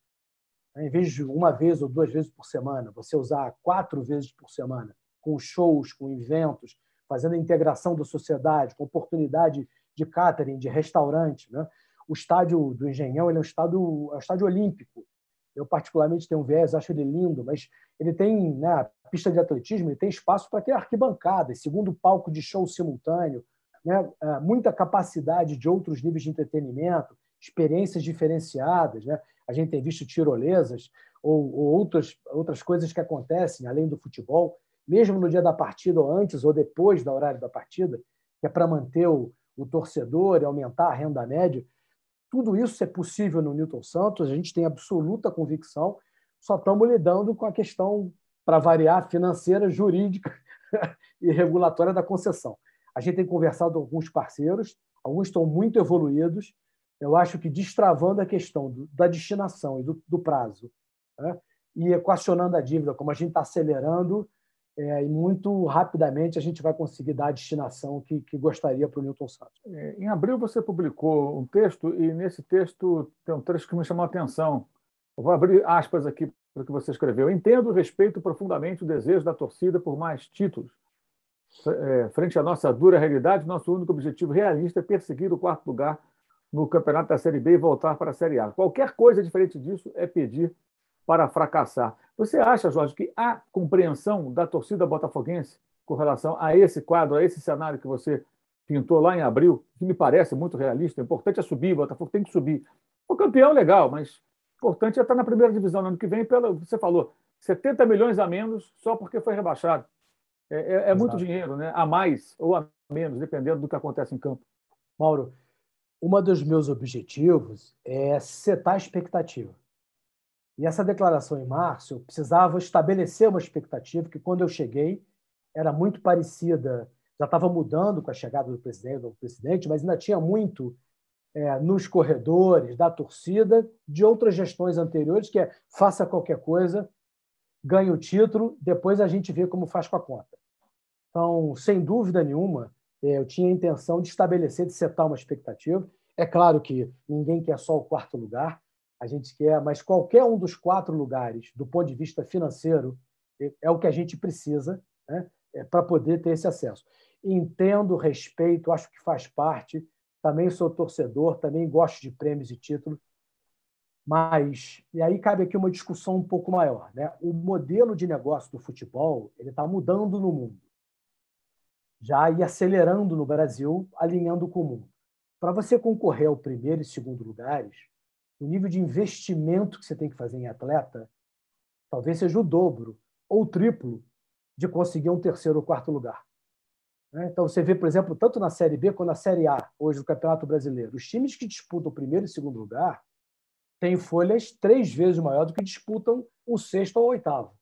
né, em vez de uma vez ou duas vezes por semana, você usar quatro vezes por semana, com shows, com eventos, fazendo a integração da sociedade, com oportunidade de catering, de restaurante. Né? O estádio do Engenhão é um estádio, é um estádio olímpico. Eu, particularmente, tenho um viés, acho ele lindo, mas ele tem né, pista de atletismo, ele tem espaço para ter arquibancada, segundo palco de show simultâneo, né, é, muita capacidade de outros níveis de entretenimento, experiências diferenciadas. Né? A gente tem visto tirolesas ou, ou outras, outras coisas que acontecem além do futebol, mesmo no dia da partida, ou antes ou depois do horário da partida, que é para manter o, o torcedor e aumentar a renda média. Tudo isso é possível no Newton Santos, a gente tem absoluta convicção, só estamos lidando com a questão, para variar, financeira, jurídica e regulatória da concessão. A gente tem conversado com alguns parceiros, alguns estão muito evoluídos. Eu acho que destravando a questão do, da destinação e do, do prazo né? e equacionando a dívida, como a gente está acelerando, é, e muito rapidamente a gente vai conseguir dar a destinação que, que gostaria para o Newton Santos. É, em abril você publicou um texto e nesse texto tem um trecho que me chamou a atenção. Eu vou abrir aspas aqui para o que você escreveu. Entendo e respeito profundamente o desejo da torcida por mais títulos, é, frente à nossa dura realidade, nosso único objetivo realista é perseguir o quarto lugar no campeonato da Série B e voltar para a Série A. Qualquer coisa diferente disso é pedir para fracassar. Você acha, Jorge, que há compreensão da torcida botafoguense com relação a esse quadro, a esse cenário que você pintou lá em abril, que me parece muito realista? O importante é subir, o Botafogo tem que subir. O campeão, legal, mas o importante é estar na primeira divisão no ano que vem, pelo você falou, 70 milhões a menos só porque foi rebaixado. É, é, é muito dinheiro, né? a mais ou a menos, dependendo do que acontece em campo. Mauro, um dos meus objetivos é setar a expectativa. E essa declaração em março, eu precisava estabelecer uma expectativa que, quando eu cheguei, era muito parecida. Já estava mudando com a chegada do presidente, do presidente mas ainda tinha muito é, nos corredores da torcida de outras gestões anteriores, que é faça qualquer coisa, ganhe o título, depois a gente vê como faz com a conta. Então, sem dúvida nenhuma, é, eu tinha a intenção de estabelecer, de setar uma expectativa. É claro que ninguém quer só o quarto lugar, a gente quer, mas qualquer um dos quatro lugares, do ponto de vista financeiro, é, é o que a gente precisa né, é, para poder ter esse acesso. Entendo, respeito, acho que faz parte. Também sou torcedor, também gosto de prêmios e títulos. Mas, e aí cabe aqui uma discussão um pouco maior. Né? O modelo de negócio do futebol ele está mudando no mundo já ir acelerando no Brasil, alinhando com o mundo. Para você concorrer ao primeiro e segundo lugares, o nível de investimento que você tem que fazer em atleta talvez seja o dobro ou o triplo de conseguir um terceiro ou quarto lugar. Né? Então, você vê, por exemplo, tanto na Série B quanto na Série A, hoje do Campeonato Brasileiro, os times que disputam o primeiro e segundo lugar têm folhas três vezes maior do que disputam o sexto ou oitavo.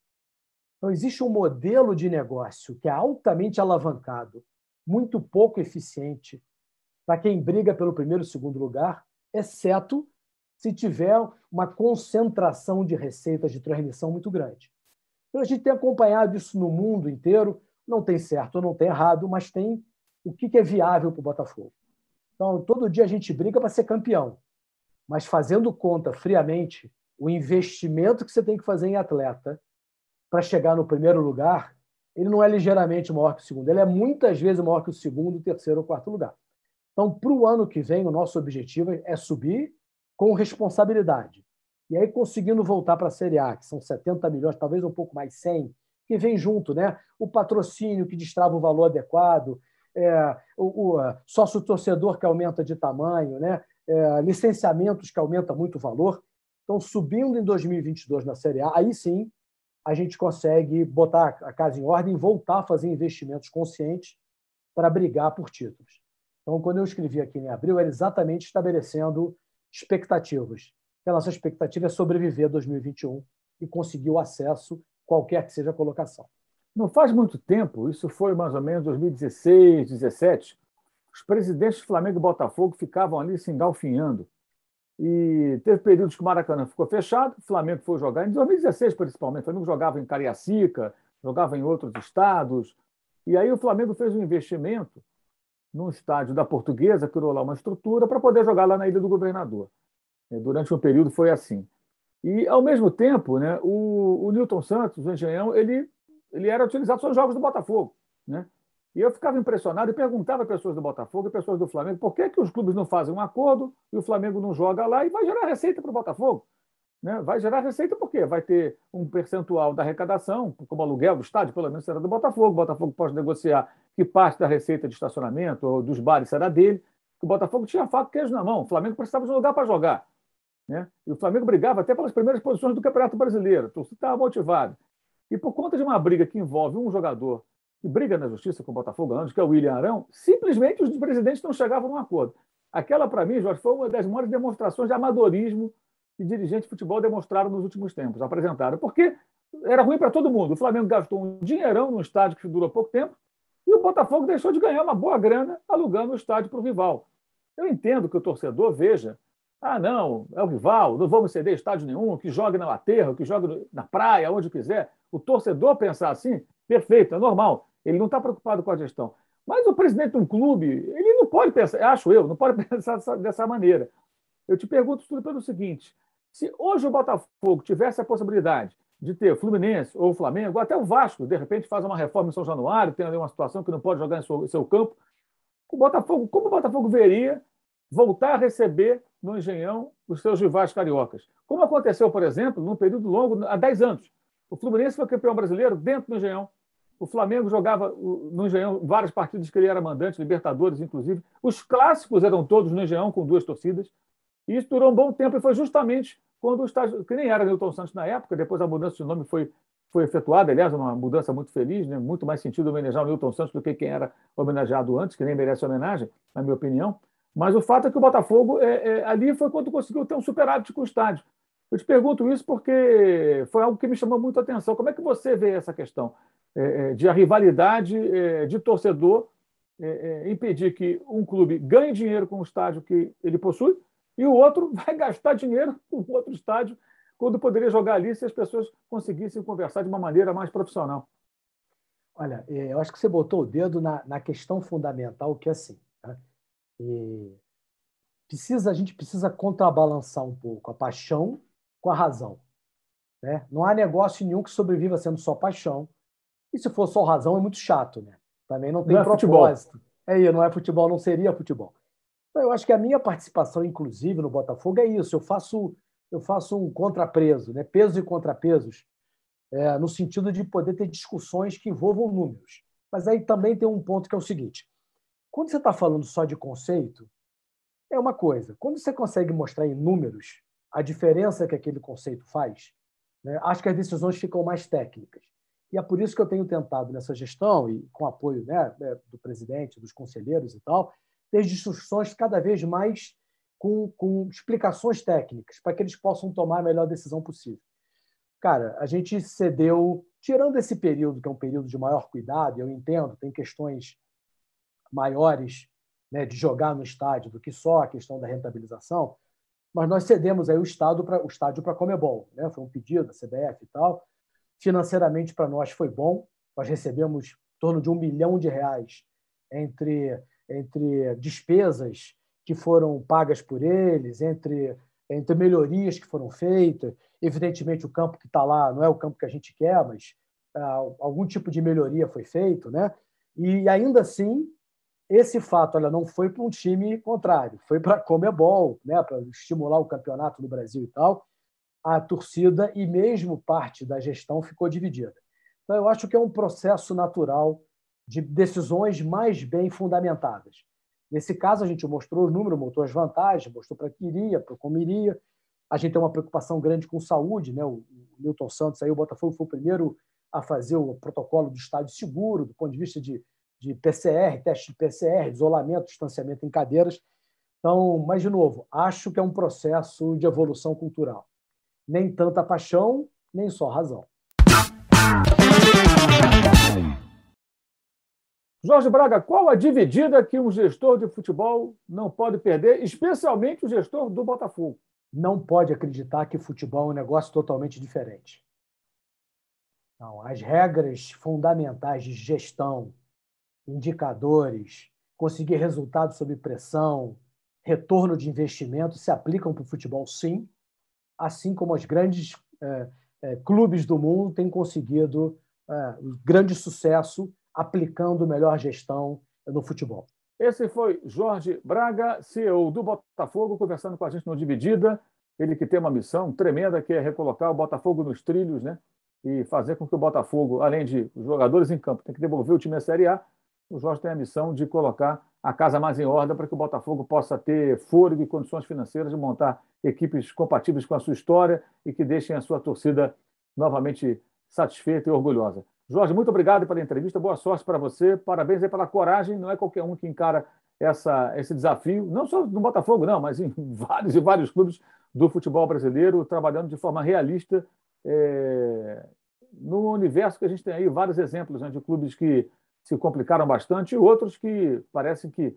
Então, existe um modelo de negócio que é altamente alavancado, muito pouco eficiente para quem briga pelo primeiro e segundo lugar, exceto se tiver uma concentração de receitas de transmissão muito grande. Então, a gente tem acompanhado isso no mundo inteiro, não tem certo não tem errado, mas tem o que é viável para o Botafogo. Então, todo dia a gente briga para ser campeão, mas fazendo conta friamente, o investimento que você tem que fazer em atleta para chegar no primeiro lugar, ele não é ligeiramente maior que o segundo, ele é muitas vezes maior que o segundo, terceiro ou quarto lugar. Então, para o ano que vem, o nosso objetivo é subir com responsabilidade. E aí, conseguindo voltar para a Série A, que são 70 milhões, talvez um pouco mais 100, que vem junto, né? O patrocínio que destrava o valor adequado, é, o, o sócio-torcedor que aumenta de tamanho, né? É, licenciamentos que aumenta muito o valor. Então, subindo em 2022 na Série A, aí sim a gente consegue botar a casa em ordem e voltar a fazer investimentos conscientes para brigar por títulos. Então, quando eu escrevi aqui em abril, era exatamente estabelecendo expectativas. A nossa expectativa é sobreviver a 2021 e conseguir o acesso, qualquer que seja a colocação. Não faz muito tempo, isso foi mais ou menos 2016, 2017, os presidentes do Flamengo e Botafogo ficavam ali se engalfinhando e teve períodos que o Maracanã ficou fechado, o Flamengo foi jogar, em 2016 principalmente, o Flamengo jogava em Cariacica, jogava em outros estados, e aí o Flamengo fez um investimento num estádio da Portuguesa, criou lá uma estrutura para poder jogar lá na Ilha do Governador. É, durante um período foi assim. E, ao mesmo tempo, né, o, o Newton Santos, o Engenhão, ele, ele era utilizado só nos jogos do Botafogo. Né? E eu ficava impressionado e perguntava a pessoas do Botafogo e pessoas do Flamengo por que, que os clubes não fazem um acordo e o Flamengo não joga lá e vai gerar receita para o Botafogo. Né? Vai gerar receita porque vai ter um percentual da arrecadação, como aluguel do estádio, pelo menos será do Botafogo. O Botafogo pode negociar que parte da receita de estacionamento ou dos bares será dele. O Botafogo tinha fato queijo na mão, o Flamengo precisava de um lugar para jogar. Né? E o Flamengo brigava até pelas primeiras posições do Campeonato Brasileiro. Então, estava motivado. E por conta de uma briga que envolve um jogador que briga na justiça com o Botafogo anos, que é o William Arão, simplesmente os presidentes não chegavam a um acordo. Aquela, para mim, Jorge, foi uma das maiores demonstrações de amadorismo que dirigentes de futebol demonstraram nos últimos tempos, apresentaram. Porque era ruim para todo mundo. O Flamengo gastou um dinheirão num estádio que durou pouco tempo e o Botafogo deixou de ganhar uma boa grana alugando o estádio para o rival. Eu entendo que o torcedor veja ah, não, é o rival, não vamos ceder estádio nenhum, que jogue na laterra, que jogue na praia, onde quiser. O torcedor pensar assim, perfeito, é normal. Ele não está preocupado com a gestão. Mas o presidente de um clube, ele não pode pensar, acho eu, não pode pensar dessa, dessa maneira. Eu te pergunto tudo pelo seguinte: se hoje o Botafogo tivesse a possibilidade de ter Fluminense ou Flamengo, ou até o Vasco, de repente faz uma reforma em São Januário, tem ali uma situação que não pode jogar em seu, seu campo, o Botafogo, como o Botafogo veria voltar a receber no Engenhão os seus rivais cariocas. Como aconteceu, por exemplo, num período longo, há 10 anos. O Fluminense foi campeão brasileiro dentro do Engenhão. O Flamengo jogava no Engenhão várias partidas que ele era mandante, Libertadores, inclusive. Os clássicos eram todos no Engenhão, com duas torcidas. E isso durou um bom tempo e foi justamente quando o estádio, que nem era Newton Santos na época, depois a mudança de nome foi, foi efetuada, aliás, uma mudança muito feliz, né? muito mais sentido homenagear o Newton Santos do que quem era homenageado antes, que nem merece homenagem, na minha opinião. Mas o fato é que o Botafogo, é, é, ali foi quando conseguiu ter um superávit com o estádio. Eu te pergunto isso porque foi algo que me chamou muito a atenção. Como é que você vê essa questão de a rivalidade é, de torcedor é, impedir que um clube ganhe dinheiro com o estádio que ele possui e o outro vai gastar dinheiro com outro estádio quando poderia jogar ali se as pessoas conseguissem conversar de uma maneira mais profissional? Olha, eu acho que você botou o dedo na, na questão fundamental, que é assim. Né? Precisa, a gente precisa contrabalançar um pouco a paixão com a razão. Né? Não há negócio nenhum que sobreviva sendo só paixão. E se for só razão, é muito chato. Né? Também não tem não é propósito. É isso, não é futebol, não seria futebol. Então, eu acho que a minha participação, inclusive, no Botafogo é isso. Eu faço, eu faço um contrapreso, né? pesos e contrapesos, é, no sentido de poder ter discussões que envolvam números. Mas aí também tem um ponto que é o seguinte: quando você está falando só de conceito, é uma coisa. Quando você consegue mostrar em números a diferença que aquele conceito faz, né, acho que as decisões ficam mais técnicas. E é por isso que eu tenho tentado nessa gestão, e com apoio né, é, do presidente, dos conselheiros e tal, ter discussões cada vez mais com, com explicações técnicas, para que eles possam tomar a melhor decisão possível. Cara, a gente cedeu, tirando esse período, que é um período de maior cuidado, eu entendo, tem questões maiores né, de jogar no estádio do que só a questão da rentabilização, mas nós cedemos aí o, estado pra, o estádio para a Comebol. Né? Foi um pedido da CBF e tal. Financeiramente, para nós, foi bom. Nós recebemos em torno de um milhão de reais entre, entre despesas que foram pagas por eles, entre, entre melhorias que foram feitas. Evidentemente, o campo que está lá não é o campo que a gente quer, mas ah, algum tipo de melhoria foi feito. Né? E ainda assim, esse fato olha, não foi para um time contrário, foi para a Comebol, né, para estimular o campeonato no Brasil e tal. A torcida e mesmo parte da gestão ficou dividida. Então, eu acho que é um processo natural de decisões mais bem fundamentadas. Nesse caso, a gente mostrou o número, mostrou as vantagens, mostrou para que iria, para como iria. A gente tem uma preocupação grande com saúde. Né? O Milton Santos, aí, o Botafogo, foi o primeiro a fazer o protocolo do estádio seguro, do ponto de vista de de PCR, teste de PCR, isolamento, distanciamento em cadeiras. Então, mas, de novo, acho que é um processo de evolução cultural. Nem tanta paixão, nem só razão. Jorge Braga, qual a dividida que um gestor de futebol não pode perder, especialmente o gestor do Botafogo? Não pode acreditar que futebol é um negócio totalmente diferente. Não, as regras fundamentais de gestão, indicadores, conseguir resultados sob pressão, retorno de investimento se aplicam para o futebol, sim, assim como os grandes é, é, clubes do mundo têm conseguido é, grande sucesso aplicando melhor gestão no futebol. Esse foi Jorge Braga, CEO do Botafogo, conversando com a gente no Dividida. Ele que tem uma missão tremenda, que é recolocar o Botafogo nos trilhos, né? E fazer com que o Botafogo, além de jogadores em campo, tem que devolver o time à Série A, o Jorge tem a missão de colocar a casa mais em ordem para que o Botafogo possa ter fôlego e condições financeiras de montar equipes compatíveis com a sua história e que deixem a sua torcida novamente satisfeita e orgulhosa. Jorge, muito obrigado pela entrevista, boa sorte para você, parabéns pela coragem, não é qualquer um que encara essa, esse desafio, não só no Botafogo, não, mas em vários e vários clubes do futebol brasileiro, trabalhando de forma realista é, no universo que a gente tem aí vários exemplos né, de clubes que se complicaram bastante e outros que parecem que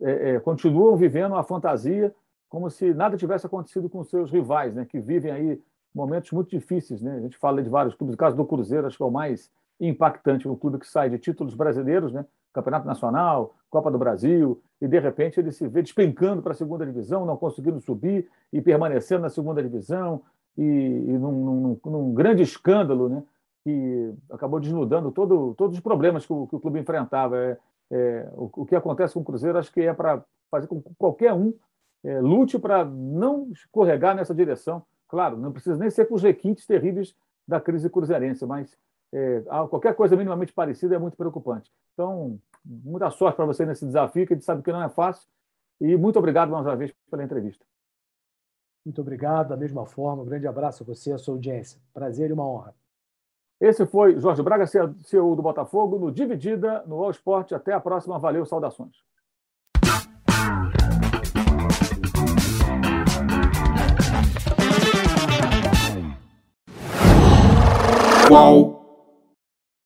é, é, continuam vivendo a fantasia como se nada tivesse acontecido com seus rivais, né, que vivem aí momentos muito difíceis. Né? A gente fala de vários clubes, o caso do Cruzeiro, acho que é o mais impactante, um clube que sai de títulos brasileiros, né? Campeonato Nacional, Copa do Brasil, e de repente ele se vê despencando para a segunda divisão, não conseguindo subir e permanecendo na segunda divisão, e, e num, num, num, grande escândalo, né? Que acabou desnudando todo, todos os problemas que o, que o clube enfrentava. É, é, o, o, que acontece com o Cruzeiro, acho que é para fazer com que qualquer um é, lute para não escorregar nessa direção. Claro, não precisa nem ser com os requintes terríveis da crise cruzeirense, mas é, qualquer coisa minimamente parecida é muito preocupante. Então, muita sorte para você nesse desafio, que a gente sabe que não é fácil. E muito obrigado mais uma vez pela entrevista. Muito obrigado, da mesma forma. Um grande abraço a você e a sua audiência. Prazer e uma honra. Esse foi Jorge Braga, CEO do Botafogo, no Dividida, no All Sport. Até a próxima. Valeu, saudações. Qual?